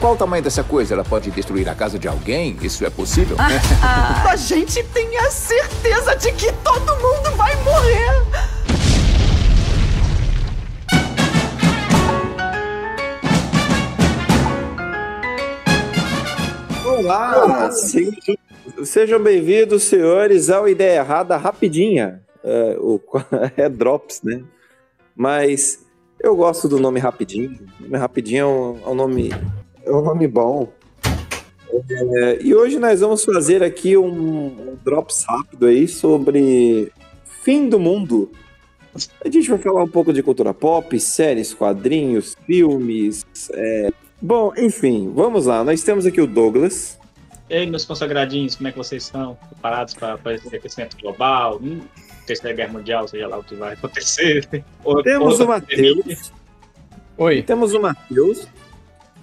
Qual o tamanho dessa coisa? Ela pode destruir a casa de alguém? Isso é possível? A gente tem a certeza de que todo mundo vai morrer. Olá, sejam, sejam bem-vindos, senhores, ao Ideia Errada Rapidinha. É, o, é Drops, né? Mas eu gosto do nome Rapidinho. O nome Rapidinho é um, é um nome, é um nome bom. É, e hoje nós vamos fazer aqui um, um Drops rápido aí sobre fim do mundo. A gente vai falar um pouco de cultura pop, séries, quadrinhos, filmes, é, Bom, enfim, vamos lá. Nós temos aqui o Douglas. E aí, meus consagradinhos, como é que vocês estão? Preparados para esse aquecimento global? Hum, terceira guerra mundial, seja lá o que vai acontecer. Ou, temos o Matheus. Oi. Temos o Matheus.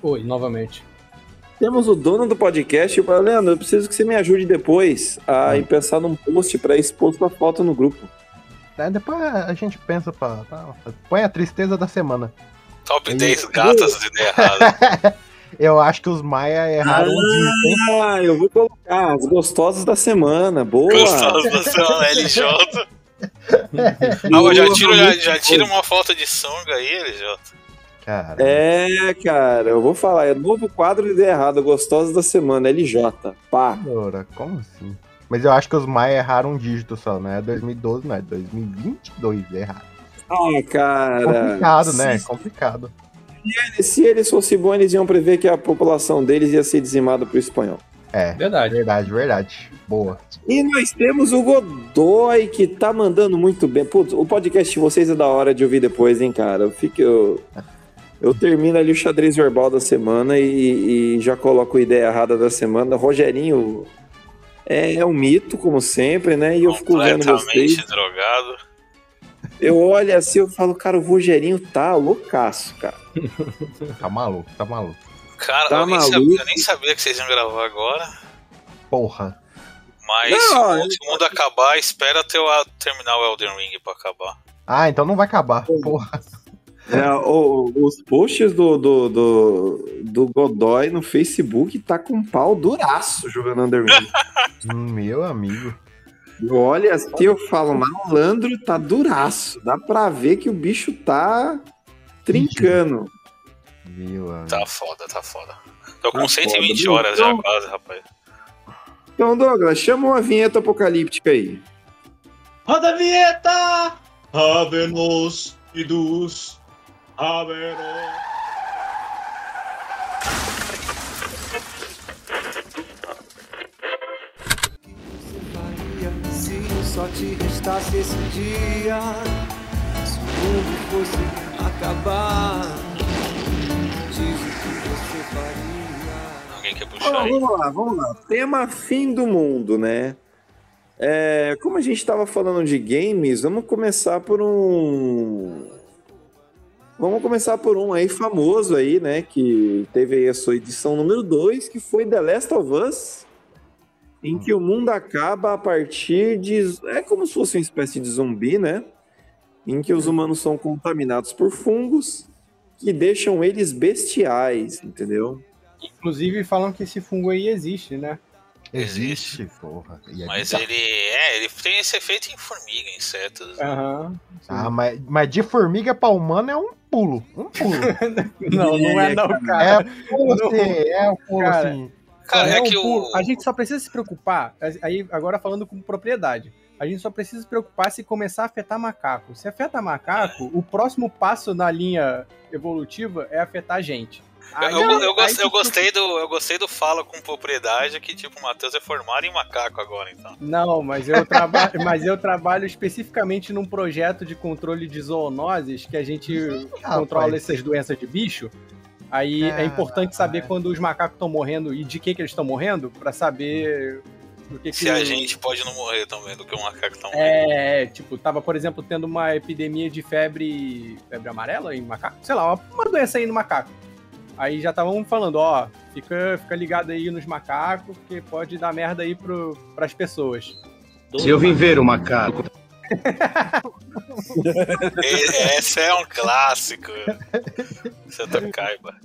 Oi, novamente. Temos o dono do podcast. Eu Leandro, eu preciso que você me ajude depois a hum. pensar num post para expor sua foto no grupo. É, depois a gente pensa pra, pra, Põe a tristeza da semana. Top 10 gatas de ideia errada. Eu acho que os Maia erraram ah, eu vou colocar as gostosas da semana. Boa. Gostosas da semana, LJ. ah, já tira, já, já tira uma foto de songa aí, LJ. Cara. É, cara, eu vou falar, é novo quadro de ideia errada, gostosas da semana, LJ. Pá. Ora, como assim? Mas eu acho que os Maia erraram um dígito só, não é 2012, não é 2022 errado. Ah, cara. Complicado, né? Complicado. Se, se eles fossem bons, eles iam prever que a população deles ia ser dizimada pro espanhol. É. Verdade. Verdade, verdade. Boa. E nós temos o Godoy, que tá mandando muito bem. Putz, o podcast de vocês é da hora de ouvir depois, hein, cara? Eu fico. Eu, eu termino ali o xadrez verbal da semana e, e já coloco a ideia errada da semana. Rogerinho é, é um mito, como sempre, né? E eu fico vendo vocês. drogado. Eu olho assim eu falo, cara, o Rogerinho tá loucaço, cara. tá maluco, tá maluco. Cara, tá eu, nem sabia, eu nem sabia que vocês iam gravar agora. Porra. Mas não, se o mundo acabar, espera até eu terminar o Elden Ring pra acabar. Ah, então não vai acabar, porra. É, o, os posts do, do, do, do, Godoy no Facebook tá com pau duraço jogando Underworld. Meu amigo. Olha, assim eu falo, malandro tá duraço. Dá pra ver que o bicho tá trincando. Meu tá foda, tá foda. Tô com tá 120 foda, horas então, já quase, rapaz. Então, Douglas, chama uma vinheta apocalíptica aí. Roda a vinheta! Habenos e dos Habenos. só te restasse esse dia. Se o mundo fosse acabar, diz o que você faria. Alguém quer puxar aí? Vamos lá, vamos lá. Tema fim do mundo, né? É, como a gente estava falando de games, vamos começar por um. Vamos começar por um aí famoso aí, né? Que teve aí a sua edição número 2, que foi The Last of Us em que o mundo acaba a partir de. É como se fosse uma espécie de zumbi, né? Em que os humanos são contaminados por fungos que deixam eles bestiais, entendeu? Inclusive falam que esse fungo aí existe, né? Existe, porra. É mas ele é, ele tem esse efeito em formiga, insetos. Aham. ah, mas, mas de formiga pra humano é um pulo. Um pulo. não, não é não, cara. É pulo, assim, é um pulo cara, assim. Cara, é, é que o... A gente só precisa se preocupar, aí agora falando com propriedade, a gente só precisa se preocupar se começar a afetar macaco. Se afeta macaco, o próximo passo na linha evolutiva é afetar a gente. Aí, eu, eu, eu, gost, eu, gostei do, eu gostei do fala com propriedade que, tipo, o Matheus é formado em macaco agora, então. Não, mas eu, traba mas eu trabalho especificamente num projeto de controle de zoonoses que a gente ah, controla pai. essas doenças de bicho. Aí é, é importante saber é. quando os macacos estão morrendo e de que, que eles estão morrendo, para saber do que Se que... a gente pode não morrer também, do que um macaco tá morrendo. É, tipo, tava, por exemplo, tendo uma epidemia de febre. febre amarela em macaco? Sei lá, uma, uma doença aí no macaco. Aí já estavam falando, ó, fica, fica ligado aí nos macacos, porque pode dar merda aí pro, pras pessoas. Se eu vim ver o macaco Esse é um clássico. Santa Caiba.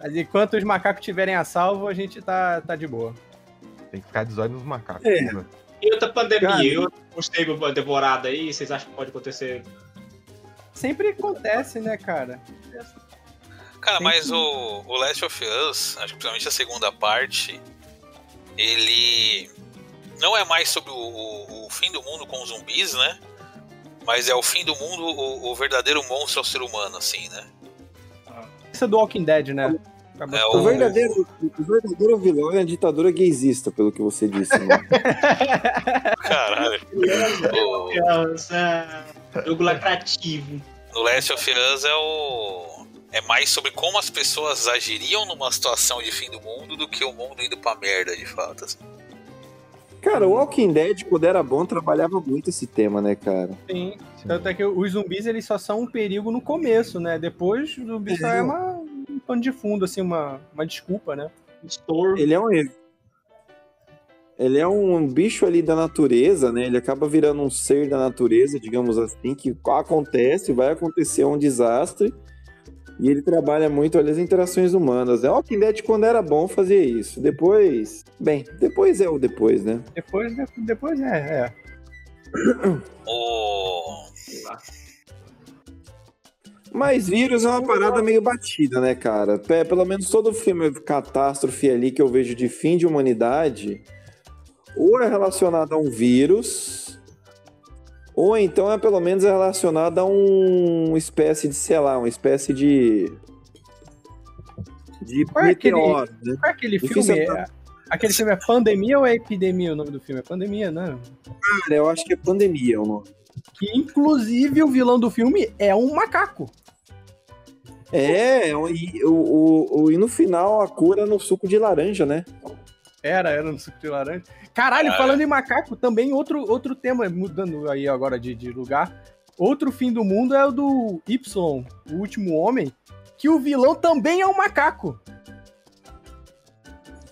Mas enquanto os macacos estiverem a salvo, a gente tá, tá de boa. Tem que ficar de olho nos macacos. É. né? E outra pandemia, Cara, e outra morcego devorado aí, vocês acham que pode acontecer? Sempre acontece, né, cara? Cara, mas o, o Last of Us, acho que principalmente a segunda parte, ele não é mais sobre o, o- o fim do mundo com zumbis, né? Mas é o fim do mundo, o, o verdadeiro monstro é o ser humano, assim, né? Isso é do Walking Dead, né? É O verdadeiro, o verdadeiro vilão é a ditadura gaysista, pelo que você disse. Né? Caralho. o, Nossa, jogo lacrativo. no Last of Us é o. É mais sobre como as pessoas agiriam numa situação de fim do mundo do que o mundo indo pra merda, de fato. assim. Cara, o Walking Dead, quando era bom, trabalhava muito esse tema, né, cara? Sim. Tanto é que os zumbis, eles só são um perigo no começo, né? Depois, o zumbi só é uma, um pano de fundo, assim, uma, uma desculpa, né? Store. Ele é um. Ele é um bicho ali da natureza, né? Ele acaba virando um ser da natureza, digamos assim, que acontece, vai acontecer um desastre. E ele trabalha muito ali as interações humanas. né? O Walking Dead, quando era bom, fazia isso. Depois. Bem, depois é o depois, né? Depois, depois é, é. O. Mas vírus é uma parada meio batida, né, cara? Pe- Pelo menos todo filme catástrofe ali que eu vejo de fim de humanidade, ou é relacionado a um vírus, ou então é pelo menos relacionado a um espécie de, sei lá, uma espécie de. de Qual é aquele- né? Qual é aquele Difícil filme? é- Aquele filme é Pandemia ou é Epidemia o nome do filme? É Pandemia, né? Cara, eu acho que é pandemia o nome. Que inclusive o vilão do filme é um macaco. É, e, o, o- e no final a cura no suco de laranja, né? Era, era no suco de laranja. Caralho, falando em macaco, também outro, outro tema, mudando aí agora de, de lugar. Outro fim do mundo é o do Y, o último homem, que o vilão também é um macaco.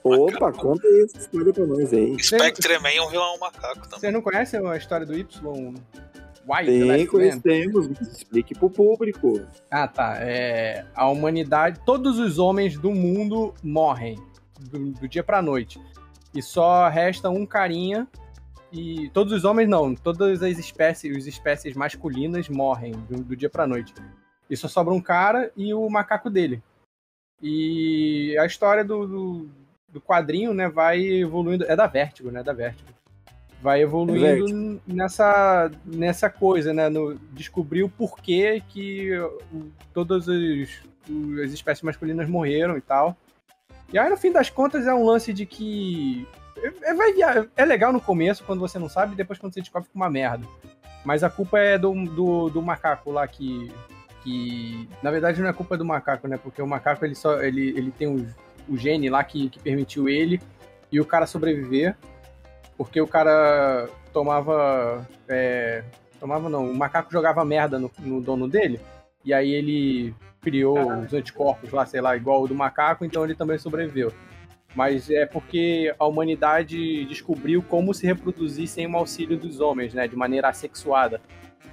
Opa, conta aí essa história pra nós aí. Spectre Man é um vilão macaco também. Vocês não conhecem a história do Y? White, Tem, Man? conhecemos, explique pro público. Ah, tá. É, a humanidade, todos os homens do mundo morrem do, do dia pra noite. E só resta um carinha. E todos os homens não, todas as espécies, as espécies masculinas morrem do, do dia pra noite. E só sobra um cara e o macaco dele. E a história do, do, do quadrinho, né, vai evoluindo. É da Vertigo, né? Da Vertigo. Vai evoluindo nessa, nessa coisa, né? No, descobrir o porquê que todas as, as espécies masculinas morreram e tal. E aí, no fim das contas, é um lance de que. É, via- é legal no começo, quando você não sabe, depois, quando você descobre, fica uma merda. Mas a culpa é do, do, do macaco lá que. que. Na verdade, não é culpa do macaco, né? Porque o macaco ele só. ele, ele tem o, o gene lá que, que permitiu ele e o cara sobreviver. Porque o cara tomava. é, tomava não, o macaco jogava merda no, no dono dele. E aí ele criou os anticorpos lá, sei lá, igual o do macaco, então ele também sobreviveu. Mas é porque a humanidade descobriu como se reproduzir sem o auxílio dos homens, né? De maneira assexuada.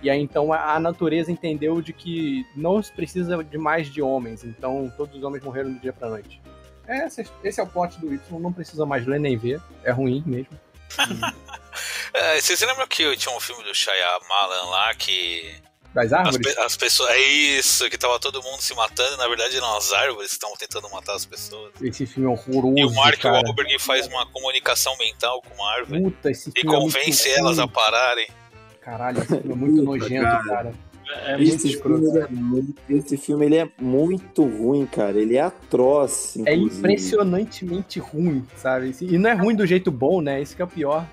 E aí então a a natureza entendeu de que não se precisa de mais de homens, então todos os homens morreram do dia pra noite. Esse, esse é o plot do Y, não precisa mais ler nem ver, é ruim mesmo. É, vocês lembram que tinha um filme do Shyamalan lá que Das as, árvores? pe- as pessoas. É isso, que tava todo mundo se matando, e na verdade eram as árvores que estavam tentando matar as pessoas. Esse filme é horroroso, E o Mark cara. Wahlberg faz uma comunicação mental com uma árvore Puta, esse e filme convence é muito elas a pararem. Caralho, esse filme é muito Puta, nojento, cara. cara. É muito Esse escroto. filme, é muito, esse filme ele é muito ruim, cara. Ele é atroz. É inclusive. impressionantemente ruim, sabe? E não é ruim do jeito bom, né? Isso que é o pior.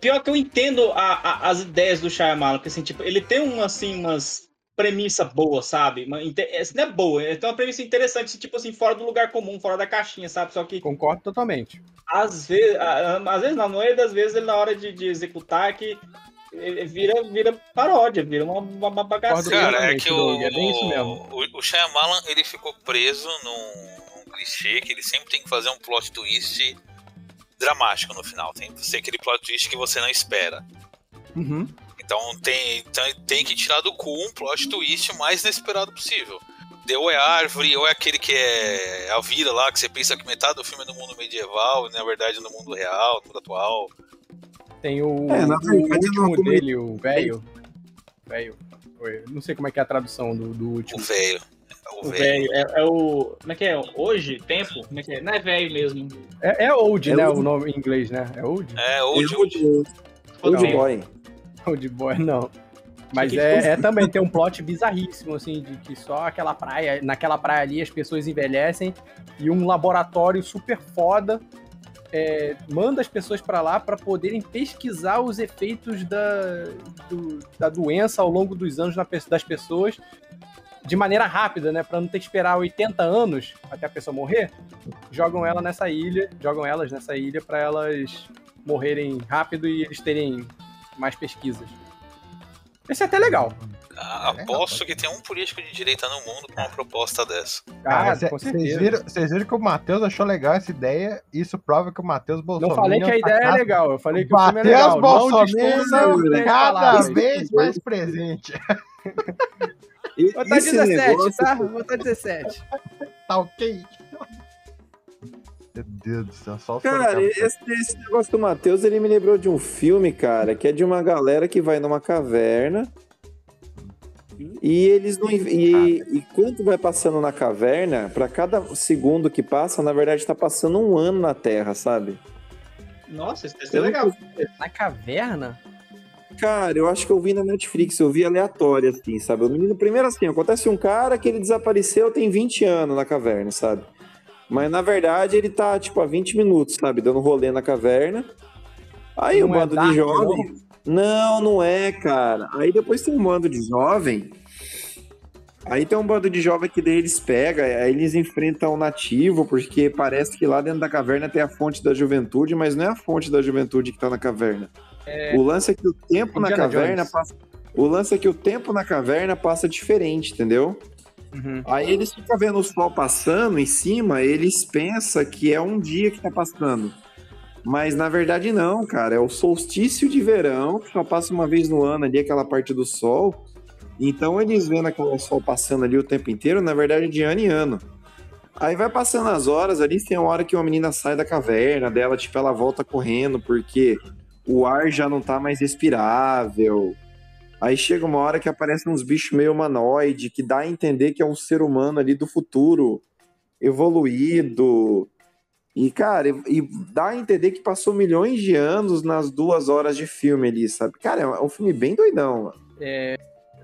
Pior que eu entendo a- a- as ideias do Shyamalan, porque assim, tipo, ele tem uma, assim, umas premissa boa, sabe? Uma, é, não é boa, ele tem uma premissa interessante, tipo assim, fora do lugar comum, fora da caixinha, sabe? Só que Concordo totalmente. às vezes, às vezes não, a maioria das vezes ele na hora de, de executar que vira, vira paródia, vira uma, uma, uma bagaceira. Cara, é que o, é bem isso mesmo. o, o Shyamalan ele ficou preso num, num clichê que ele sempre tem que fazer um plot twist dramático no final. Tem que ser aquele plot twist que você não espera. Uhum. Então tem, então tem que tirar do cu um plot twist o mais inesperado possível. Ou é árvore, ou é aquele que é a vida lá, que você pensa que metade do filme é no mundo medieval, e na verdade é no mundo real, no mundo atual. Tem o, É, na o verdade, último é como- dele, o velho. Velho. Não sei como é que é a tradução do, do O último. velho. O velho. É, é o. Como é que é? Hoje? Tempo? Como é que é? Não é velho mesmo. É, é Old, É né? o- O nome em inglês, né? É Old? É, old, Old, old. old. Boy. Old Boy, não. Mas Que é, é também tem um plot bizarríssimo, assim, de que só aquela praia, naquela praia ali as pessoas envelhecem e um laboratório super foda é, manda as pessoas pra lá pra poderem pesquisar os efeitos da, do- da doença ao longo dos anos na das pessoas de maneira rápida, né? Pra não ter que esperar 80 anos até a pessoa morrer. Jogam ela nessa ilha, jogam elas nessa ilha pra elas morrerem rápido e eles terem mais pesquisas. Esse é até legal. Ah, Aposto que tem um político de direita no mundo com uma proposta dessa. Ah, com Vocês certeza. viram, vocês viram que o Matheus achou legal essa ideia, isso prova que o Matheus Não Bolsonaro. falei que a ideia é tá legal, eu falei que o filme é legal. Matheus Não Bolsonaro cada vez mais presente. E- Vou botar esse 17, negócio- tá? Vou botar 17. Tá ok? Meu Deus do céu, só o Cara, esse, esse negócio do Matheus, ele me lembrou de um filme, cara, que é de uma galera que vai numa caverna e eles não. E, e quando vai passando na caverna, pra cada segundo que passa, na verdade tá passando um ano na Terra, sabe? Nossa, isso deve ser legal. Na caverna? Cara, eu acho que eu vi na Netflix, eu vi aleatório, assim, sabe? O menino, primeiro assim, acontece um cara que ele desapareceu tem 20 anos na caverna, sabe? Mas na verdade ele tá, tipo, há 20 minutos, sabe? Dando rolê na caverna. Aí Não um é bando Dark, de jovem. Não, não é, cara. Aí depois tem um bando de jovem. Aí tem um bando de jovem que daí eles pegam, aí eles enfrentam o nativo, porque parece que lá dentro da caverna tem a fonte da juventude, mas não é a fonte da juventude que tá na caverna. O lance é que o tempo na Indiana caverna Jones. passa. O lance é que o tempo na caverna passa diferente, entendeu? Uhum. Aí eles ficam vendo o sol passando em cima, eles pensam que é um dia que tá passando. Mas na verdade não, cara. É o solstício de verão, que só passa uma vez no ano ali, aquela parte do sol. Então eles vendo aquele sol passando ali o tempo inteiro, na verdade é de ano em ano. Aí vai passando as horas ali, tem uma hora que uma menina sai da caverna dela, tipo, ela volta correndo, porque o ar já não tá mais respirável. Aí chega uma hora que aparecem uns bichos meio humanoide, que dá a entender que é um ser humano ali do futuro, evoluído. E, cara, e, e dá a entender que passou milhões de anos nas duas horas de filme ali, sabe? Cara, é um filme bem doidão, mano.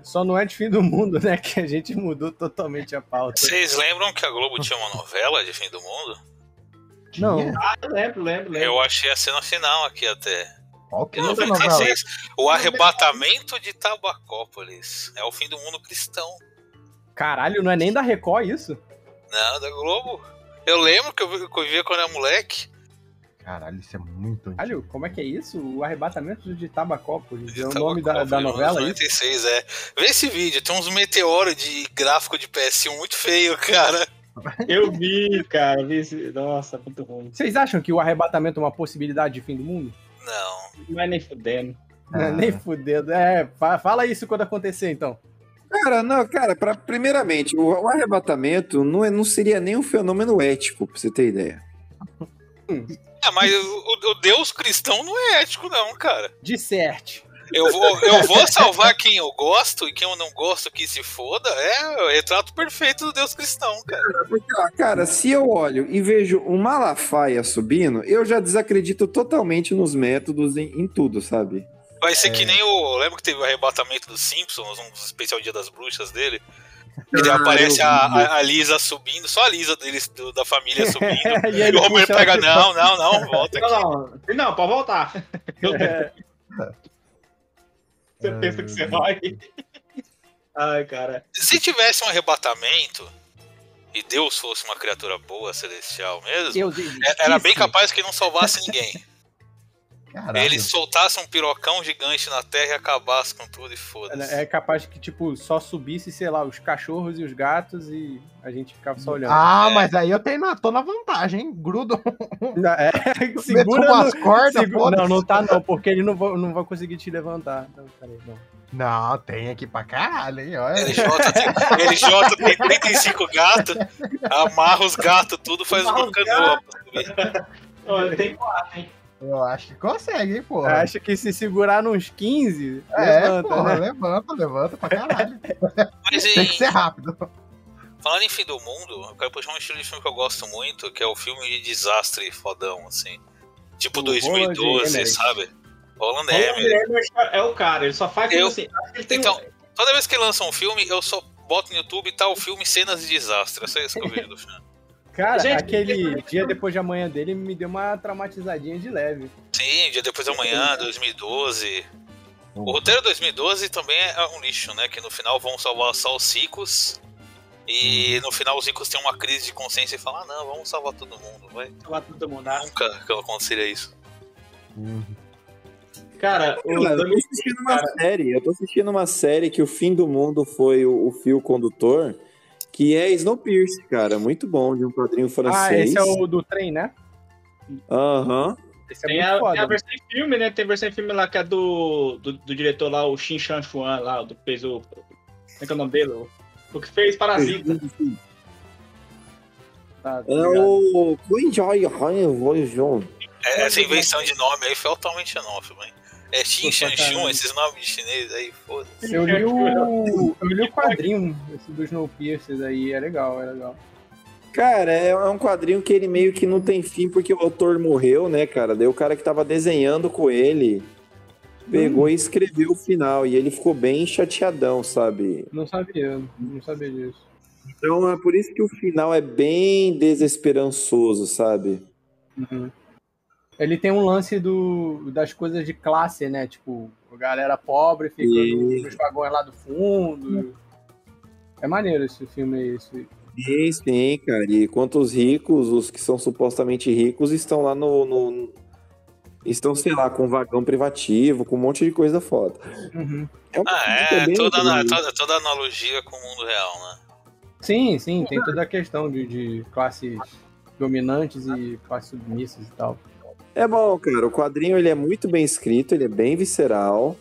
Só não é de fim do mundo, né? Que a gente mudou totalmente a pauta. Vocês lembram que a Globo tinha uma novela de fim do mundo? Não. Ah, eu lembro, lembro, lembro. Eu achei a cena final aqui até. Qual que é essa novela? 96, o arrebatamento de Tabacópolis. É o fim do mundo cristão. Caralho, não é nem da Record isso? Não, da Globo. Eu lembro que eu, vi- que eu via quando era moleque. Caralho, isso é muito antigo. Caralho, como é que é isso? O arrebatamento de Tabacópolis. É o Tabacópolis, nome da, da novela, é isso? 96, é. Vê esse vídeo, tem uns meteoros de gráfico de PS1 muito feio, cara. Eu vi, cara. Vi esse... Nossa, muito ruim. Vocês acham que o arrebatamento é uma possibilidade de fim do mundo? Não. Não é nem fudendo. Ah. Nem fudendo. É, fa- fala isso quando acontecer, então. Cara, não, cara, pra, primeiramente, o, o arrebatamento não, é, não seria nem um fenômeno ético, pra você ter ideia. É, mas o, o Deus cristão não é ético, não, cara. Disserte. Eu vou, eu vou salvar quem eu gosto e quem eu não gosto que se foda. É o retrato perfeito do Deus cristão, cara. Porque, ó, cara, se eu olho e vejo um Malafaia subindo, eu já desacredito totalmente nos métodos em, em tudo, sabe? Vai ser que nem o. Lembra que teve o arrebatamento dos Simpsons, um dos especial Dia das Bruxas dele? Ele Ah, aparece eu a, vi. a- a Lisa subindo, só a Lisa deles, do- da família subindo. E e, o Homer pega, não, não, não, volta aqui. Não, não, não, pode voltar. É, Você pensa que você vai. Ai, cara. Se tivesse um arrebatamento e Deus fosse uma criatura boa, celestial mesmo, Deus é- era bem capaz que não salvasse ninguém. Caralho. Ele soltasse um pirocão gigante na terra e acabasse com tudo e foda-se. É capaz que, tipo, só subisse, sei lá, os cachorros e os gatos e A gente ficava só olhando. Ah, mas aí eu tenho na, tô na vantagem, hein? Grudo. É, segura umas no- cordas, segu- foda-se. Não, não tá não, porque ele não vai, não vai conseguir te levantar. Não, peraí, não. Não, tem aqui pra caralho, hein? Olha. LJ tem, LJ tem 35 gatos, amarra os gatos tudo, faz Amarra uma canoa. Olha, tem hein? Eu acho que consegue, hein, porra. Acho que se segurar nos 15, É, levanta, porra, né? levanta, levanta pra caralho. Mas Tem em, que ser rápido. Falando em fim do mundo, eu quero puxar um estilo de filme que eu gosto muito, que é o filme de desastre fodão, assim. Tipo O 2012, Roland sabe? Roland O Emmerich. Emmerich é o cara, ele só faz Eu- assim. Acho que ele tem Então, um- toda vez que lança um filme, eu só boto no YouTube e tá o filme Cenas de Desastre. É só isso que eu vejo do filme. Cara, Gente, aquele dia depois de amanhã dele me deu uma traumatizadinha de leve. Sim, Dia Depois da Manhã, 2012. O roteiro 2012 também é um lixo, né? Que no final vão salvar só os ricos. E no final os ricos têm uma crise de consciência e falam: ah, não, vamos salvar todo mundo. Vai. lá todo mundo. Ah, Nunca que aconteceria isso. Cara, o Cara, eu tô assistindo uma série, eu tô assistindo uma série que o fim do mundo foi o, o fio condutor, que é Snowpiercer, cara, muito bom, de um quadrinho Ah, francês. esse é o do trem, né? Aham. Esse é tem, muito a, tem a versão em filme, né? Tem a versão em filme lá que é do, do, do diretor lá, o Xin Shan Chuan, lá, do que fez o. Como é que é o nome dele? O- que fez Parasita. Tá, tá É o Queen Joy João. É, essa invenção de nome aí foi altamente xenófobo, hein? É Xin Shan caralho. esses nomes de chinês aí, foda-se. Eu li o. Eu li o quadrinho esse do Snowpiercer aí, é legal, é legal. Cara, é é um quadrinho que ele meio que não tem fim porque o autor morreu, né, cara? Daí o cara que tava desenhando com ele pegou e escreveu o final e ele ficou bem chateadão, sabe? Não sabia, não sabia disso. Então é por isso que o final é bem desesperançoso, sabe? Uhum. Ele tem um lance do, das coisas de classe, né? Tipo, a galera pobre fica Isso. nos vagões lá do fundo. É maneiro esse filme aí. Esse... Sim, sim, cara. E quanto os ricos, os que são supostamente ricos, estão lá no. no- Estão, sei lá, com vagão privativo, com um monte de coisa foda. Uhum. É um Ah, é, toda, toda, toda analogia com o mundo real, né? Sim, sim, tem toda a questão de, de classes dominantes e classes submissas e tal. É bom, cara. O quadrinho ele é muito bem escrito, ele é bem visceral.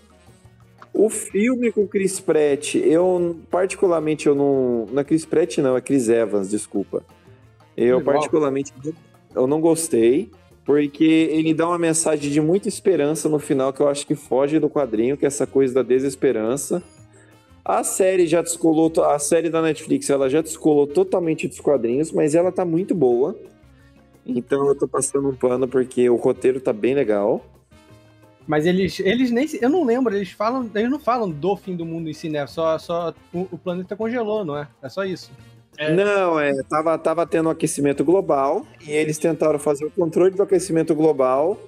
O filme com Chris Pratt, eu particularmente eu não, não é Chris Pratt não, é Chris Evans, desculpa. Eu Igual. particularmente eu não gostei, porque ele dá uma mensagem de muita esperança no final que eu acho que foge do quadrinho, que é essa coisa da desesperança. A série já descolou, a série da Netflix, ela já descolou totalmente dos quadrinhos, mas ela tá muito boa. Então eu tô passando um pano porque o roteiro tá bem legal. Mas eles, eles nem. Eu não lembro, eles falam. Eles não falam do fim do mundo em si, né? Só, só o, o planeta congelou, não é? É só isso. É. Não, é, tava, tava tendo um aquecimento global e eles tentaram fazer o controle do aquecimento global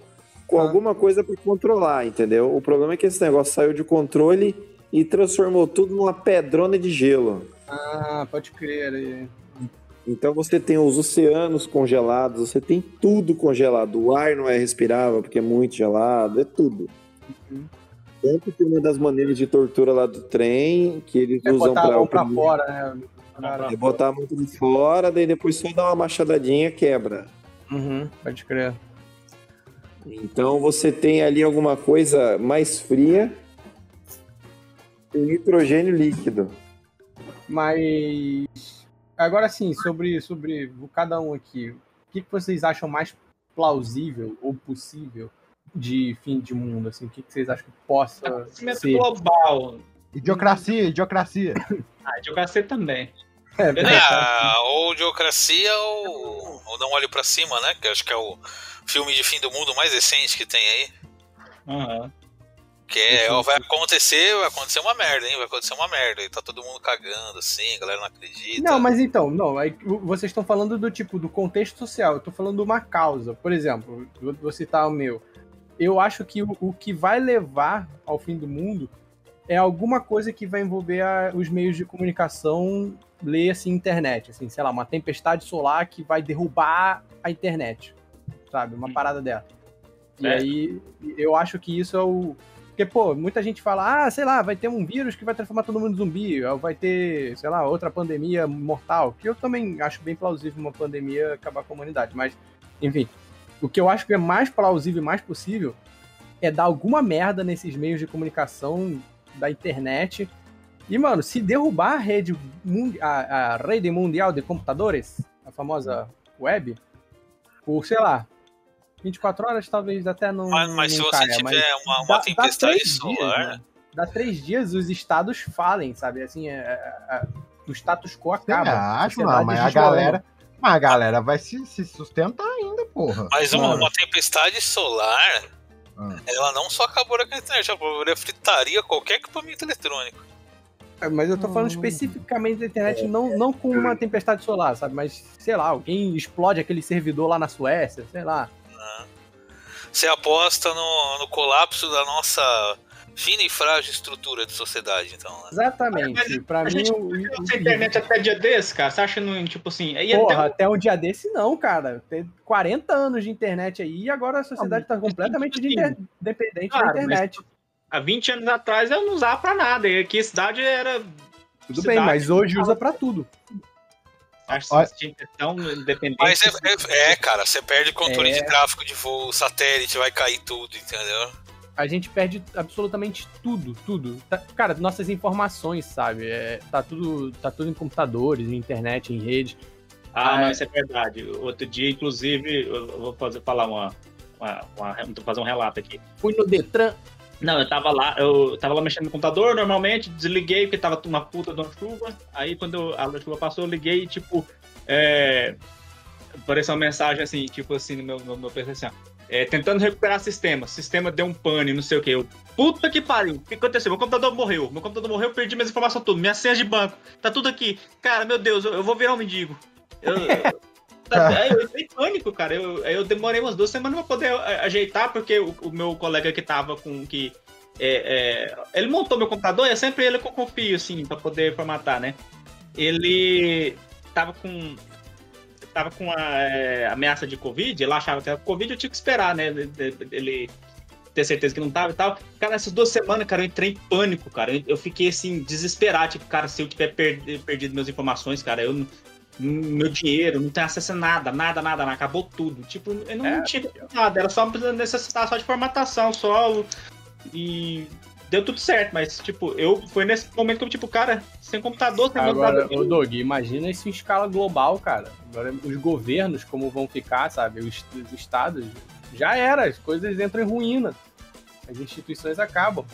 com Ah. alguma coisa para controlar, entendeu? O problema é que esse negócio saiu de controle e transformou tudo numa pedrona de gelo. Ah, pode crer. aí. Então você tem os oceanos congelados, você tem tudo congelado. O ar não é respirável porque é muito gelado, é tudo. Uhum. Tanto que uma das maneiras de tortura lá do trem que eles É usam para fora, né? É botar a mão de fora, daí depois só dá uma machadadinha quebra. Uhum, pode crer. Então você tem ali alguma coisa mais fria e nitrogênio líquido. Mas. Agora sim, sobre, sobre cada um aqui. O que, que vocês acham mais plausível ou possível de fim de mundo? Assim, o que, vocês acham que possa Aquecimento ser? global. Idiocracia, idiocracia. Ah, de também. É, verdade. Ah, ou Idiocracia ou, ou Não Olho Pra Cima, né? Que eu acho que é o filme de fim do mundo mais recente que tem aí. Aham. Que é, ó, vai acontecer, vai acontecer uma merda, hein? Vai acontecer uma merda. E tá todo mundo cagando, assim, a galera não acredita. Não, mas então, não, aí vocês estão falando do tipo do contexto social, eu tô falando de uma causa. Por exemplo, vou, vou citar o meu. Eu acho que o, o que vai levar ao fim do mundo é alguma coisa que vai envolver a- os meios de comunicação, ler assim, internet, assim, sei lá, uma tempestade solar que vai derrubar a internet, sabe? Uma parada dessa. E É. aí, eu acho que isso é o Porque, pô, muita gente fala, ah, sei lá, vai ter um vírus que vai transformar todo mundo em zumbi, ou vai ter, sei lá, outra pandemia mortal, que eu também acho bem plausível uma pandemia acabar com a humanidade, mas, enfim, o que eu acho que é mais plausível e mais possível é dar alguma merda nesses meios de comunicação da internet. E, mano, se derrubar a rede, a, a rede mundial de computadores, a famosa web, por, sei lá, 24 horas talvez até não. Mas, mas se não você caia, tiver mas uma, uma dá- tempestade solar. dias, né? Dá três dias os estados falem, sabe? Assim, é, é, é, o status quo Você acaba. acha, sociedade mano, mas a galera. Mas a galera vai se, se sustentar ainda, porra. Mas uma, uma tempestade solar, Ah. ela não só acabou com a internet, ela fritaria qualquer equipamento eletrônico. É, Mas eu tô falando especificamente da internet, não, não com uma tempestade solar, sabe? Mas, sei lá, alguém explode aquele servidor lá na Suécia, sei lá. Você aposta no, no colapso da nossa fina e frágil estrutura de sociedade, então. Né? Exatamente. Pra A mim, gente o, Essa internet até dia desse, cara, você acha no, tipo assim. Porra, até até um dia desse não, cara. Tem 40 anos de internet aí e agora a sociedade tá completamente de inter- dependente Claro, da mas- internet. Há 20 anos atrás eu não usava pra nada. E aqui a cidade era. Tudo cidade- bem, mas hoje usa pra tudo. Acho que tinha tão independente. Mas é, é- é, cara, você perde controle É. de tráfego de voo, satélite, vai cair tudo, entendeu? A gente perde absolutamente tudo, tudo. Tá- cara, nossas informações, sabe? É, tá, tudo, tá tudo em computadores, em internet, em rede. Ah, Ah, não, isso é verdade. Outro dia, inclusive, eu eu vou fazer, falar uma, uma, uma- vou fazer um relato aqui. Fui no Detran, Não, eu tava lá, eu tava lá mexendo no computador, normalmente, desliguei porque tava uma puta de uma chuva. Aí quando a chuva passou, eu liguei e, tipo, é, apareceu uma mensagem assim, tipo assim, no meu, no meu PC assim, é, tentando recuperar sistema, sistema deu um pane, não sei o que. Eu, puta que pariu, o que aconteceu? Meu computador morreu, meu computador morreu, eu perdi minhas informações tudo, minhas senhas de banco, tá tudo aqui. Cara, meu Deus, eu, eu vou virar um mendigo. Eu, eu- tá- eu entrei em pânico, cara. Eu, eu demorei umas duas semanas pra poder é, ajeitar, porque o, o meu colega que tava com que. é, é, ele montou meu computador, e é sempre ele que eu confio, assim, pra poder formatar, né? Ele tava com. Tava com a é, ameaça de Covid, ele achava que era Covid, eu tinha que esperar, né? Ele, ele ter certeza que não tava e tal. Cara, essas duas semanas, cara, eu entrei em pânico, cara. Eu, eu fiquei assim, desesperado. Tipo, cara, se eu tiver per- perdido minhas informações, cara, eu meu dinheiro, não tenho acesso a nada, nada, nada, nada, acabou tudo. Tipo, eu não É, tinha nada, era só necessitar só de formatação, só. E deu tudo certo, mas, tipo, eu foi nesse momento que eu, tipo, cara, sem computador, sem Agora, computador. ô Doug, imagina isso em escala global, cara. Agora, os governos, como vão ficar, sabe? Os, os estados, já era, as coisas entram em ruína. As instituições acabam.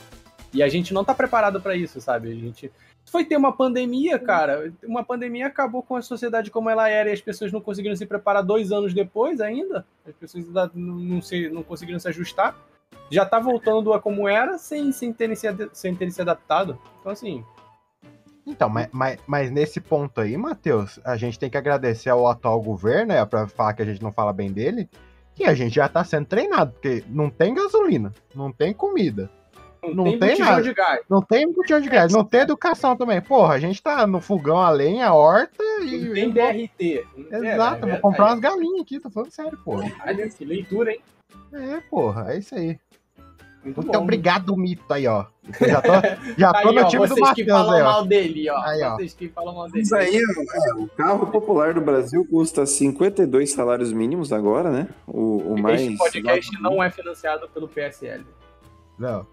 E a gente não tá preparado pra isso, sabe? A gente foi ter uma pandemia, cara. Uma pandemia acabou com a sociedade como ela era e as pessoas não conseguiram se preparar dois anos depois ainda. As pessoas ainda não, não, se, não conseguiram se ajustar. Já tá voltando a como era sem, sem, terem se, sem terem se adaptado. Então, assim, Então, mas, mas, mas nesse ponto aí, Matheus, a gente tem que agradecer ao atual governo, né, pra falar que a gente não fala bem dele, que a gente já tá sendo treinado, porque não tem gasolina, não tem comida, Não tem botijão nada. de gás. não tem botijão de gás, não tem educação também. Porra, a gente tá no fogão a lenha, a horta e... Não tem DRT. Exato, É, vou comprar umas galinhas aqui, tô falando sério, porra. Olha que leitura, hein? É, porra, é isso aí. Muito Muito bom. obrigado, Mito, aí, ó. Eu já tô, já tô Aí, no ó, time do vocês que Matheus falam aí, ó. mal dele, ó. Aí, ó. Vocês que falam mal dele. Isso aí, é, o carro popular do Brasil custa 52 salários mínimos agora, né? O, o mais. Este podcast não é financiado pelo PSL. Não.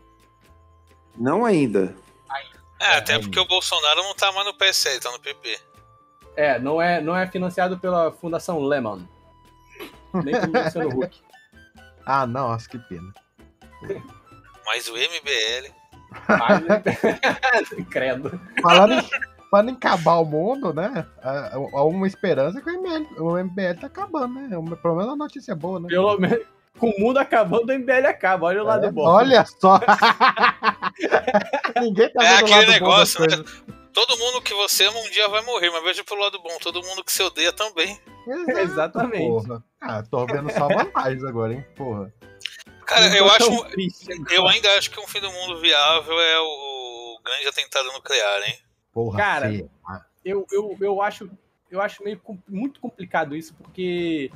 Não ainda. É, até porque o Bolsonaro não tá mais no PSL, tá no PP. É, não é, não é financiado pela Fundação Lemon. Nem pelo Luciano Huck. Ah, não, nossa, que pena. Mas o MBL. Mas... Credo. Falando em, falando em acabar o mundo, né? Há há uma esperança que o MBL, o MBL tá acabando, né? O problema é a notícia boa, né? Pelo menos. Com o mundo acabando, o MBL acaba. Olha o lado É, bom. Olha só! Ninguém tá É vendo o aquele lado bom das negócio, né? Todo mundo que você ama um dia vai morrer, mas veja pelo lado bom, todo mundo que você odeia também. Exato, Exatamente. Porra. Ah, tô vendo só vantagens agora, hein? Porra. Cara, eu tô acho. Eu ainda acho que um fim do mundo viável é o, grande atentado nuclear, hein? Porra, Cara, eu, eu, eu acho eu acho meio muito complicado isso, porque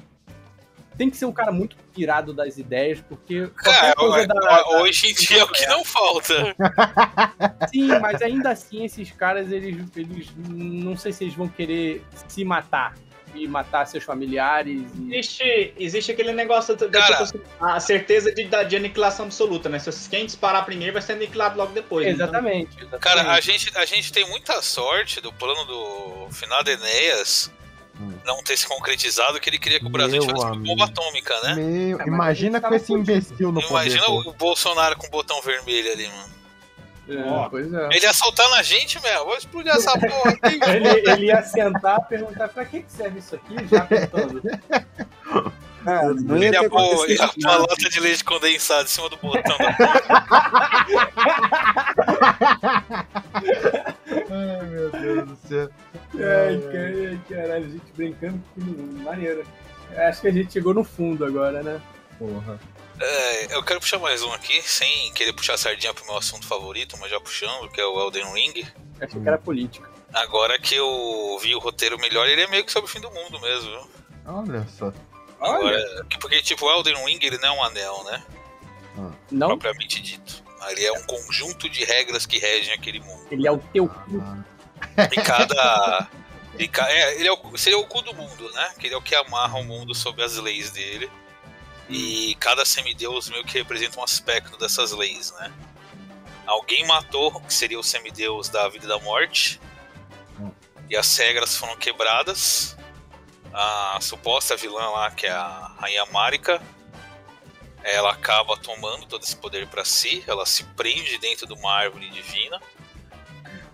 tem que ser um cara muito pirado das ideias, porque Cara, qualquer coisa da, da- hoje em dia é o que não falta. Sim, mas ainda assim esses caras, eles, eles não sei se eles vão querer se matar e matar seus familiares. E... Existe, existe aquele negócio da, Cara. tipo assim, a certeza de, da- de aniquilação absoluta, né? Se quem disparar primeiro vai ser aniquilado logo depois. Exatamente. exatamente. Cara, a gente, a gente tem muita sorte do plano do final de Enéas. Não ter se concretizado que ele queria que o Brasil Meu tivesse uma amigo. bomba atômica, né? Meu, É, imagina a com esse imbecil no Imagina poder. o Bolsonaro com o botão vermelho ali, mano. É, Ó. é. Ele ia soltar na gente, meu. Vou explodir essa porra aqui. Ele, ele ia sentar e perguntar pra que, que serve isso aqui, já não ia Ele ia pôr a nada. lata de leite condensado em cima do botão. Ai, meu Deus do céu. Ai, cara, caralho, a gente brincando com maneiro. Acho que a gente chegou no fundo agora, né? Porra. É, eu quero puxar mais um aqui, sem querer puxar a sardinha pro meu assunto favorito, mas já puxando, que é o Elden Ring. Achei que era política. Agora que eu vi o roteiro melhor, ele é meio que sobre o fim do mundo mesmo, viu? Olha só. Agora, porque, tipo, o Elden Ring, ele não é um anel, né? Não, Propriamente dito. Ele é um conjunto de regras que regem aquele mundo. ele é o teu cu. E cada... e ca- é, ele é o, seria o cu do mundo, né? Que ele é o que amarra o mundo sob as leis dele. E cada semideus meio que representa um aspecto dessas leis, né? Alguém matou, que seria o semideus da vida e da morte. E as regras foram quebradas. A suposta vilã lá, que é a Rainha Marika, ela acaba tomando todo esse poder pra si. Ela se prende dentro de uma árvore divina.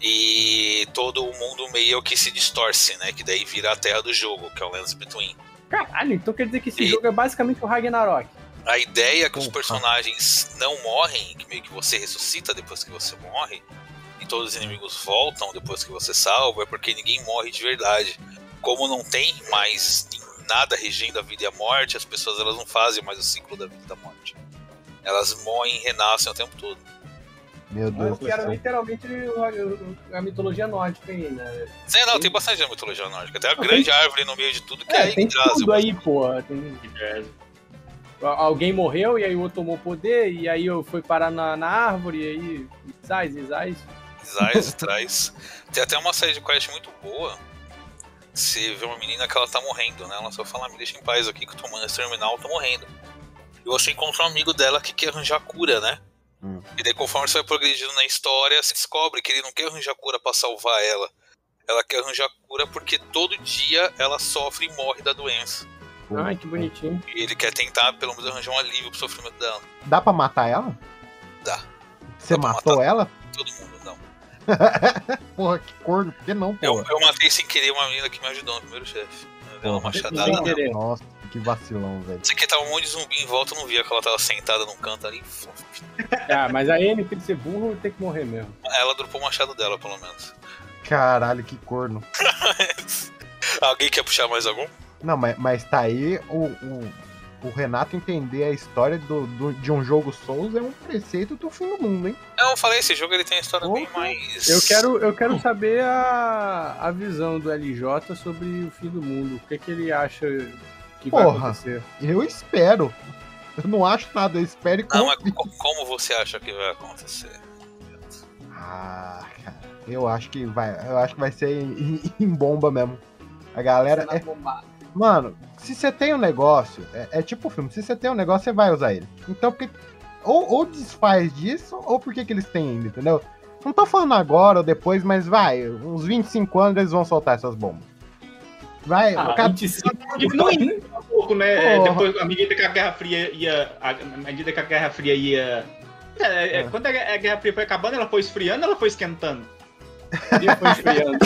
E todo o mundo meio que se distorce, né? Que daí vira a terra do jogo, que é o Lands Between. Caralho, então quer dizer que esse E- jogo é basicamente o Ragnarok. A ideia é que os personagens não morrem, que meio que você ressuscita depois que você morre, e todos os inimigos voltam depois que você salva, é porque ninguém morre de verdade. Como não tem mais nada regendo a vida e a morte, as pessoas elas não fazem mais o ciclo da vida e da morte. Elas morrem e renascem o tempo todo. Meu Deus do Que era literalmente a mitologia nórdica aí, né? É, não, tem bastante na mitologia nórdica. Tem a grande árvore no meio de tudo que é, É, tem Yggdrasil. tudo aí, porra. Tem... Al- Alguém morreu e aí o outro tomou poder, e aí eu fui parar na, na árvore, e aí. Zais, zais. Zais traz. Tem até uma série de quest muito boa. Você vê uma menina que ela tá morrendo, né? Ela só fala, "Ah, me deixa em paz aqui que eu tô tomando esse terminal, eu tô morrendo. E você encontra um amigo dela que quer arranjar cura, né? Hum. E daí conforme você vai progredindo na história, você descobre que ele não quer arranjar cura pra salvar ela. Ela quer arranjar cura porque todo dia ela sofre e morre da doença. Ai, que bonitinho. E ele quer tentar, pelo menos, arranjar um alívio pro sofrimento dela. Dá pra matar ela? Dá. Você Dá matou ela? Todo mundo, não. Porra, que corno. Por que não, Eu, porra? eu matei sem querer uma menina que me ajudou no primeiro chefe. Eu dei uma machadada querer. Nossa, que vacilão, velho. Isso aqui tava um monte de zumbi em volta, eu não via que ela tava sentada num canto ali. Ah, mas aí ele tem que ser burro e tem que morrer mesmo. Ela dropou o machado dela, pelo menos. Caralho, que corno. Alguém quer puxar mais algum? Não, mas, mas tá aí o, o, o Renato entender a história do, do- de um jogo Souls é um preceito do fim do mundo, hein? Não, eu falei, esse jogo ele tem uma história bem Porra. mais. Eu quero, eu quero saber a, a visão do LJ sobre o fim do mundo. O que, que ele acha que vai Porra. acontecer? Eu espero. Eu não acho nada, eu espero e Não, mas como você acha que vai acontecer? Ah, cara, eu acho que vai, eu acho que vai ser em, em- em bomba mesmo. A galera, é, mano, se você tem um negócio, é, é tipo o filme, se você tem um negócio, você vai usar ele. Então, porque, ou, ou desfaz disso, ou por que que eles têm ainda, entendeu? Não tô falando agora ou depois, mas vai, uns 25 anos eles vão soltar essas bombas. Vai, Ah, cada- 25 Diminui um pouco, né? Porra. Depois, à medida que a Guerra Fria ia. À medida que a Guerra Fria ia. É, é, É. Quando a Guerra Fria foi acabando, ela foi esfriando ela foi esquentando? dia foi esfriando.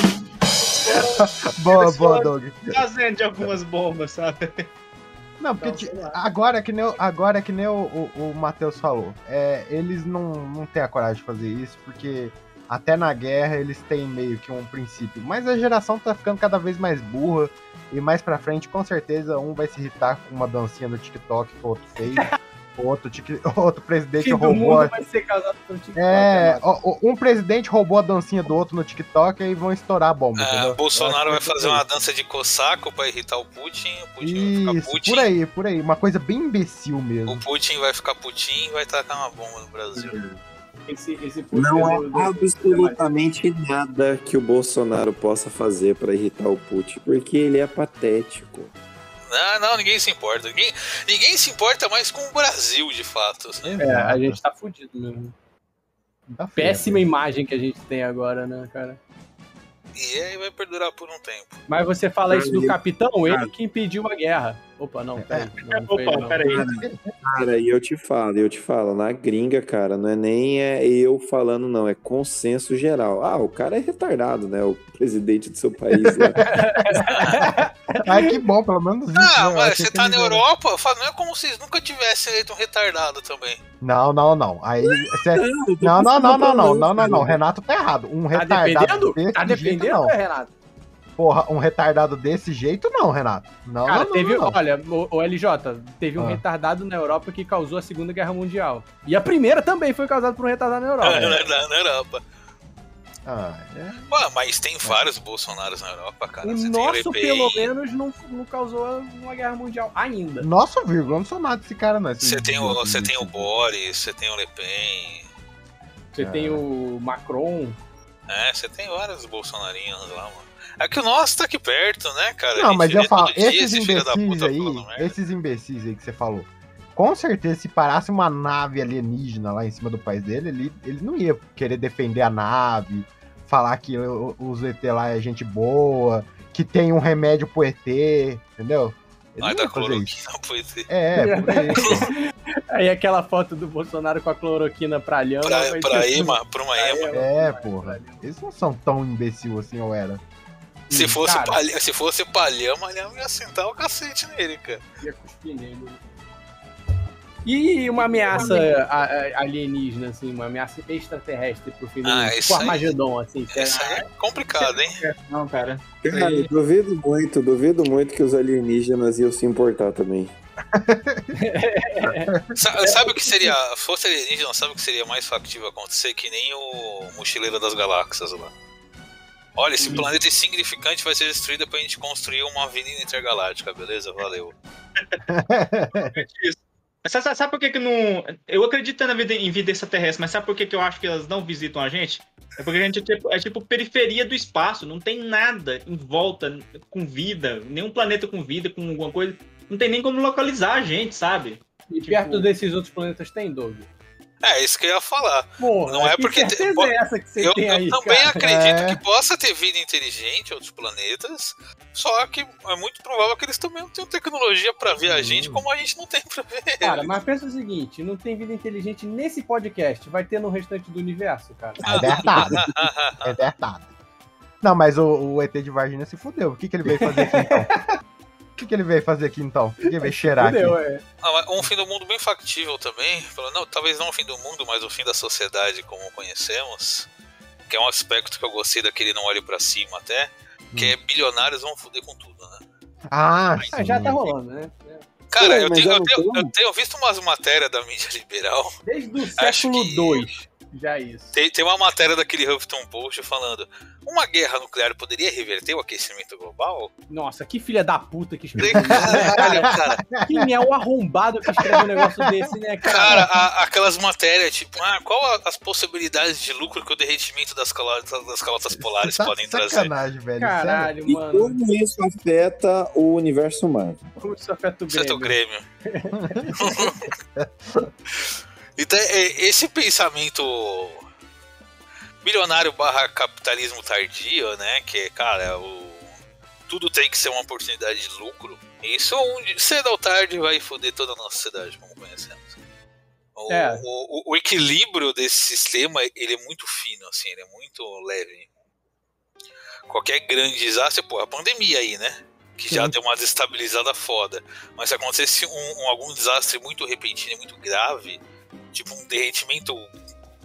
boa, boa, Doug. Fazendo de algumas bombas, sabe? Não, porque Então, agora é que nem, o- agora é que nem o, o, o Matheus falou. É, eles não, não têm a coragem de fazer isso, porque até na guerra eles têm meio que um princípio. Mas a geração tá ficando cada vez mais burra. E mais pra frente, com certeza, um vai se irritar com uma dancinha no TikTok que o outro fez. Outro, tique- outro presidente Fim do roubou. mundo a- vai ser casado com o TikTok. É, um presidente roubou a dancinha do outro no TikTok e aí vão estourar a bomba, É, o Bolsonaro vai que fazer é uma dança de cossaco pra irritar o Putin, o Putin vai Isso, ficar Putin. por aí, por aí. Uma coisa bem imbecil O mesmo. Putin vai ficar Putin e vai tacar uma bomba no Brasil. Esse, esse Não poder é absolutamente nada que o Bolsonaro possa fazer pra irritar o Putin, porque ele é patético. Não, não, ninguém se importa. Ninguém, ninguém se importa mais com o Brasil, de fato. assim. É, a gente tá fudido mesmo. Tá feio. Péssima imagem que a gente tem agora, né, cara? E aí vai perdurar por um tempo. Mas você fala isso do capitão, ele que impediu a guerra. Opa, não, peraí. Não, foi ele, Opa, não. peraí. Cara, e eu te falo, eu te falo, na gringa, cara, não é nem é eu falando, não, é consenso geral. Ah, o cara é retardado, né? O presidente do seu país lá. Ai, que bom, pelo menos isso. Ah, né? Eu mas você tá na Europa, fala, não é como se vocês nunca tivessem eleito um retardado também. Não, não, não. Aí. Não, não, não, não, não, não, não, não. Renato tá errado. Um Tá retardado defendendo? desse Tá jeito, defendendo, não. né, Renato? Porra, um retardado desse jeito, não, Renato. Não, Cara, não, não, teve. não. Olha, o, o LJ, teve um Ah. retardado na Europa que causou a Segunda Guerra Mundial. E a primeira também foi causada por um retardado na Europa. na, na Europa. Ah, é. Ué, mas tem vários Bolsonaros na Europa, cara. O Você nosso, pelo menos, não, não causou uma guerra mundial ainda. Nossa, vírgula, eu não sou nada desse cara, não. Você tem, o, você tem o Boris, você tem o Le Pen, Você tem o Macron. é, você tem vários bolsonarinhos lá, mano. É que o nosso tá aqui perto, né, cara? Não, mas eu falo, dia esses imbecis aí, esses imbecis aí que você falou, com certeza se parasse uma nave alienígena lá em cima do país dele, ele, ele não ia querer defender a nave, falar que o- os ET lá é gente boa, que tem um remédio pro ET, entendeu? Ele Ai, não da cloroquina, pois é. É, por aí. Aí aquela foto do Bolsonaro com a cloroquina pra lhama. Pra, pra Ema, pra uma Ema. É, porra. Eles não são tão imbecil assim, ou era? Se fosse, Cara. palha, se fosse palhama, Lhama ia sentar o cacete nele, cara. ia cuspir nele. E uma ameaça alienígena, assim, uma ameaça extraterrestre pro do Ah, isso Tipo Armagedon, assim. Isso aí é complicado, hein? Não, cara. Cara, eu duvido muito, duvido muito que os alienígenas iam se importar também. Sa- Sabe o que seria, fosse alienígena, sabe o que seria mais factível acontecer? Que nem o Mochileiro das Galáxias lá. Olha, esse planeta insignificante vai ser destruído pra gente construir uma avenida intergaláctica, beleza? Valeu. Mas Sabe, sabe- por que, que não. Eu acredito na vida, em vida extraterrestre, mas sabe por que, que eu acho que elas não visitam a gente? É porque a gente é tipo, é tipo periferia do espaço, não tem nada em volta com vida, nenhum planeta com vida, com alguma coisa. Não tem nem como localizar a gente, sabe? E perto desses outros planetas tem, Doug? É, isso que eu ia falar. Porra, Não é que porque po- é essa que você Eu, tem eu aí, também cara? acredito É. que possa ter vida inteligente em outros planetas, só que é muito provável que eles também não tenham tecnologia pra ver a gente como a gente não tem pra ver. Cara, eles. mas pensa o seguinte, não tem vida inteligente nesse podcast, vai ter no restante do universo, cara. É verdade. É verdade. Não, mas o, o ET de Varginha se fudeu. O que, que ele veio fazer aqui então? O que, que ele veio fazer aqui então? O que, ele veio cheirar aqui? É. Ah, mas um fim do mundo bem factível também. Não, talvez não o fim do mundo, mas o fim da sociedade como conhecemos. Que é um aspecto que eu gostei daquele não olhe pra cima até. Que é bilionários vão foder com tudo, né? Ah, Ah, já tá rolando, né? Cara, Pô, eu, mas tenho, é eu, tenho, eu tenho visto umas matérias da mídia liberal. Desde o século que- II, já é isso. Tem, tem uma matéria daquele Huffington Post falando: uma guerra nuclear poderia reverter o aquecimento global? Nossa, que filha da puta que escreveu isso, né, cara? cara. Quem é o arrombado que escreve um negócio desse, né, cara? Cara, a- aquelas matérias, tipo, ah, qual a- as possibilidades de lucro que o derretimento das, calotas, das calotas polares Tá podem trazer? sacanagem, velho. Caralho, E mano. como isso afeta o universo humano? Como isso afeta o Exceto o Grêmio? Então, é- esse pensamento bilionário barra capitalismo tardio, né? Que cara, o, tudo tem que ser uma oportunidade de lucro. Isso onde cedo ou tarde vai foder toda a nossa sociedade, como conhecemos. O, É. o- o equilíbrio desse sistema, ele é muito fino, assim, ele é muito leve. Qualquer grande desastre, pô, a pandemia aí, né? Que já Sim. deu uma desestabilizada foda. Mas se acontecesse um, um- algum desastre muito repentino e muito grave, tipo um derretimento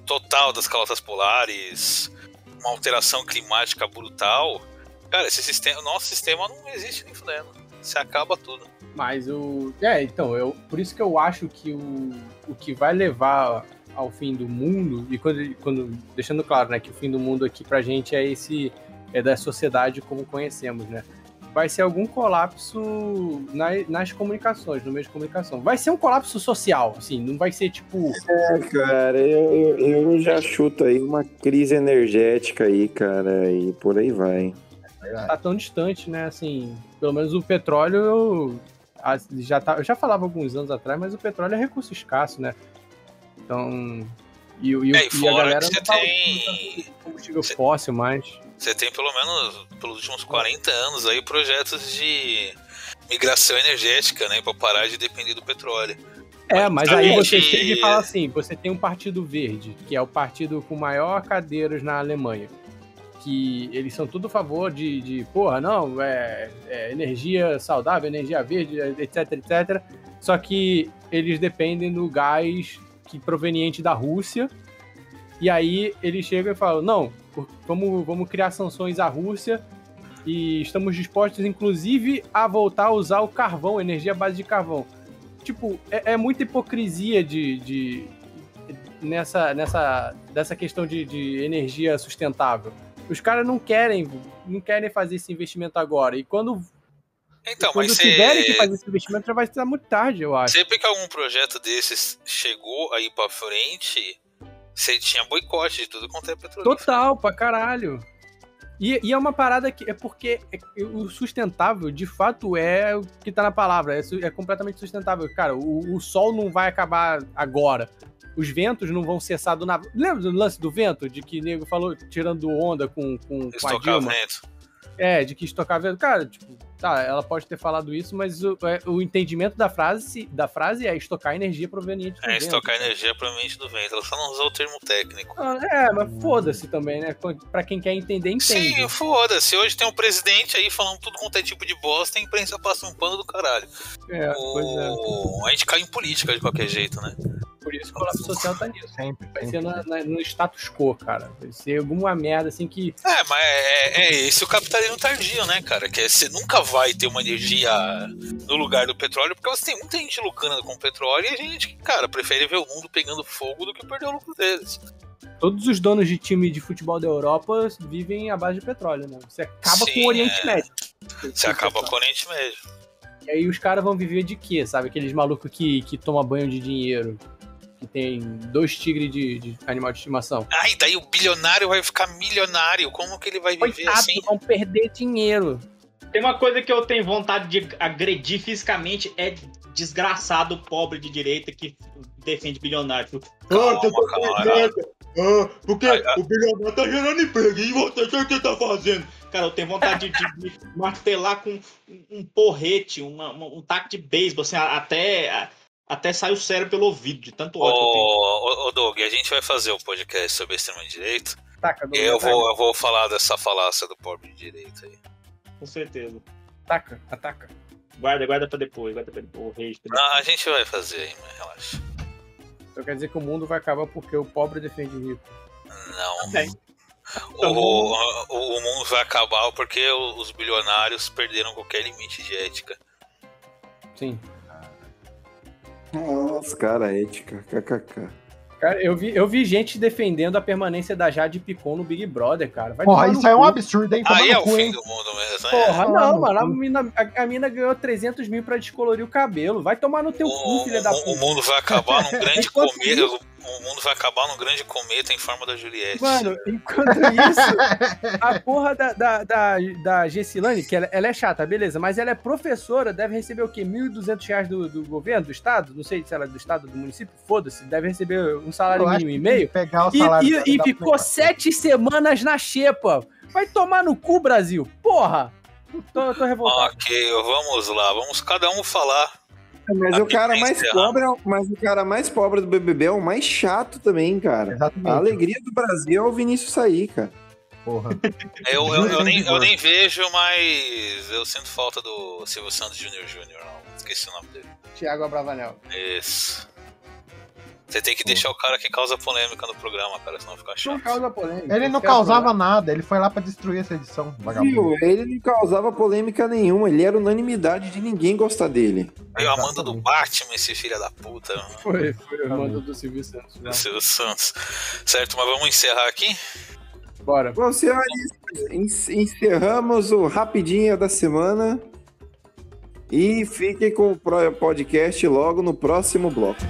total das calotas polares, uma alteração climática brutal, cara, esse sistema, nosso sistema não existe nem fudendo. você acaba tudo. Mas o. É, então, eu, por isso que eu acho que o, o que vai levar ao fim do mundo, e quando, quando. Deixando claro, né, que o fim do mundo aqui pra gente é esse. É da sociedade como conhecemos, né? Vai ser algum colapso na, nas comunicações, no meio de comunicação. Vai ser um colapso social, assim, não vai ser tipo. É, cara, eu, eu, eu já chuto aí uma crise energética aí, cara, e por aí vai. tá tão distante, né? Assim, pelo menos o petróleo a- já tá, eu já falava alguns anos atrás, mas o petróleo é recurso escasso, né? Então, e, e, É, e e a fora galera que você tem- usando combustível fóssil mais. Você tem pelo menos, pelos últimos 40 anos aí, projetos de migração energética, né? Pra parar de depender do petróleo. É, mas aí você chega e fala assim, você tem um partido verde, que é o partido com maior cadeiras na Alemanha, que eles são tudo a favor de, de porra, não, é, é energia saudável, energia verde, etc, etc. Só que eles dependem do gás que proveniente da Rússia. E aí eles chegam e falam, não, vamos, vamos criar sanções à Rússia e estamos dispostos, inclusive, a voltar a usar o carvão, energia à base de carvão tipo, é, é muita hipocrisia de, de- nessa, nessa dessa questão de, de energia sustentável. Os caras não querem, não querem fazer esse investimento agora. E quando, Então, quando mas tiverem que você. fazer esse investimento, já vai estar muito tarde, eu acho. Sempre que algum projeto desses chegou aí pra frente, você tinha boicote de tudo quanto é petróleo. Total, pra caralho. E, e é uma parada que é porque é- o sustentável, de fato, é o que tá na palavra. É, é completamente sustentável. Cara, o, o sol não vai acabar agora. Os ventos não vão cessar do nada. Lembra do lance do vento? De que nego falou tirando onda com, com, com a Dilma? Estocamento. É, de que estocar vento. Cara, tipo, tá, ela pode ter falado isso, mas o, é, o entendimento da frase, da frase é estocar energia proveniente do É, vento. estocar energia provavelmente do vento. Ela só não usou o termo técnico. Ah, É, mas foda-se também, né? Pra quem quer entender, entende. Sim, foda-se. Hoje tem um presidente aí falando tudo quanto é tipo de bosta e a imprensa passa um pano do caralho. É, pois é. O- A gente cai em política de qualquer jeito, né? Por isso que o colapso social tá nisso. Sempre. Vai sempre. ser na- na- no status quo, cara. Vai ser alguma merda assim que. É, mas é, é esse o capitalismo tardio, né, cara? Que é, você nunca vai ter uma energia no lugar do petróleo, porque você tem muita gente lucrando com petróleo e a gente, cara, prefere ver o mundo pegando fogo do que perder o lucro deles. Todos os donos de time de futebol da Europa vivem à base de petróleo, né? Você acaba Sim, com o Oriente é. Médio. Você acaba com o Oriente Médio. E aí os caras vão viver de quê, sabe? Aqueles malucos que, que tomam banho de dinheiro. Que tem dois tigres de, de animal de estimação. Ai, daí o bilionário vai ficar milionário. Como que ele vai viver assim? vão perder dinheiro. Tem uma coisa que eu tenho vontade de agredir fisicamente é desgraçado pobre de direita que defende bilionário. Calma, Ah, perdendo. Ah, porque Ai, ai. o bilionário tá gerando emprego e você, o que tá fazendo? Cara, eu tenho vontade de, de martelar com um, porrete, uma- uma- um taco de beisebol, assim, a- até, até sai o cérebro pelo ouvido, de tanto Ô, ódio que eu tenho. ô, ô, Doug, a gente vai fazer o podcast sobre extrema-direita. Taca, E eu vou, eu vou falar dessa falácia do pobre de direita aí. Com certeza. Ataca, ataca. Guarda, guarda pra depois, guarda pra depois. O rei, pra Não, a gente vai fazer aí, mas relaxa. Então quer dizer que o mundo vai acabar porque o pobre defende o rico. Não. Bem. O, o, o mundo vai acabar porque os bilionários perderam qualquer limite de ética. Sim. Nossa, cara, ética, kkk. Cara, eu vi, eu vi gente defendendo a permanência da Jade Picon no Big Brother, cara. Vai Porra, isso aí é um absurdo, hein? Aí é o cu, fim hein? do mundo mesmo. é. Porra, Toma não, no mano. A mina, a, a mina ganhou 300 mil pra descolorir o cabelo. Vai tomar no teu O, cu, filha da o- o puta. mundo vai acabar num grande Enquanto cometa. O mundo vai acabar num grande cometa em forma da Juliette. Mano, enquanto isso, a porra da, da, da, da Gessilane, que ela, ela é chata, beleza, mas ela é professora, deve receber o quê? 1.200 reais do, do governo, do estado? Não sei se ela é do estado, do município, foda-se, deve receber um salário mínimo e meio. Pegar o E, salário e- e pra ficou pegar. sete semanas na xepa. Vai tomar no cu, Brasil. Porra! Tô, tô revoltado. Ok, vamos lá. Vamos cada um falar. Mas o cara mais pobre, é mas o cara mais pobre do BBB é o mais chato também, cara. Exatamente. A alegria do Brasil é o Vinícius sair, cara. Porra. Eu, eu, eu, nem, eu nem vejo, mas eu sinto falta do Silvio Santos Jr. Jr. Não, esqueci o nome dele. Tiago Abravanel. Isso. Você tem que deixar o cara que causa polêmica no programa, cara, senão fica Não chato. causa polêmica. Ele não é o causava nada, ele foi lá pra destruir essa edição, vagabundo. Viu? Ele não causava polêmica nenhuma, ele era unanimidade de ninguém gostar dele. Veio a manda do Batman, esse filho da puta, Foi, foi o mando do Silvio Santos. do Silvio Santos. Certo, mas vamos encerrar aqui? Bora. Bom, senhores, en- encerramos o Rapidinha da semana. E fiquem com o podcast logo no próximo bloco.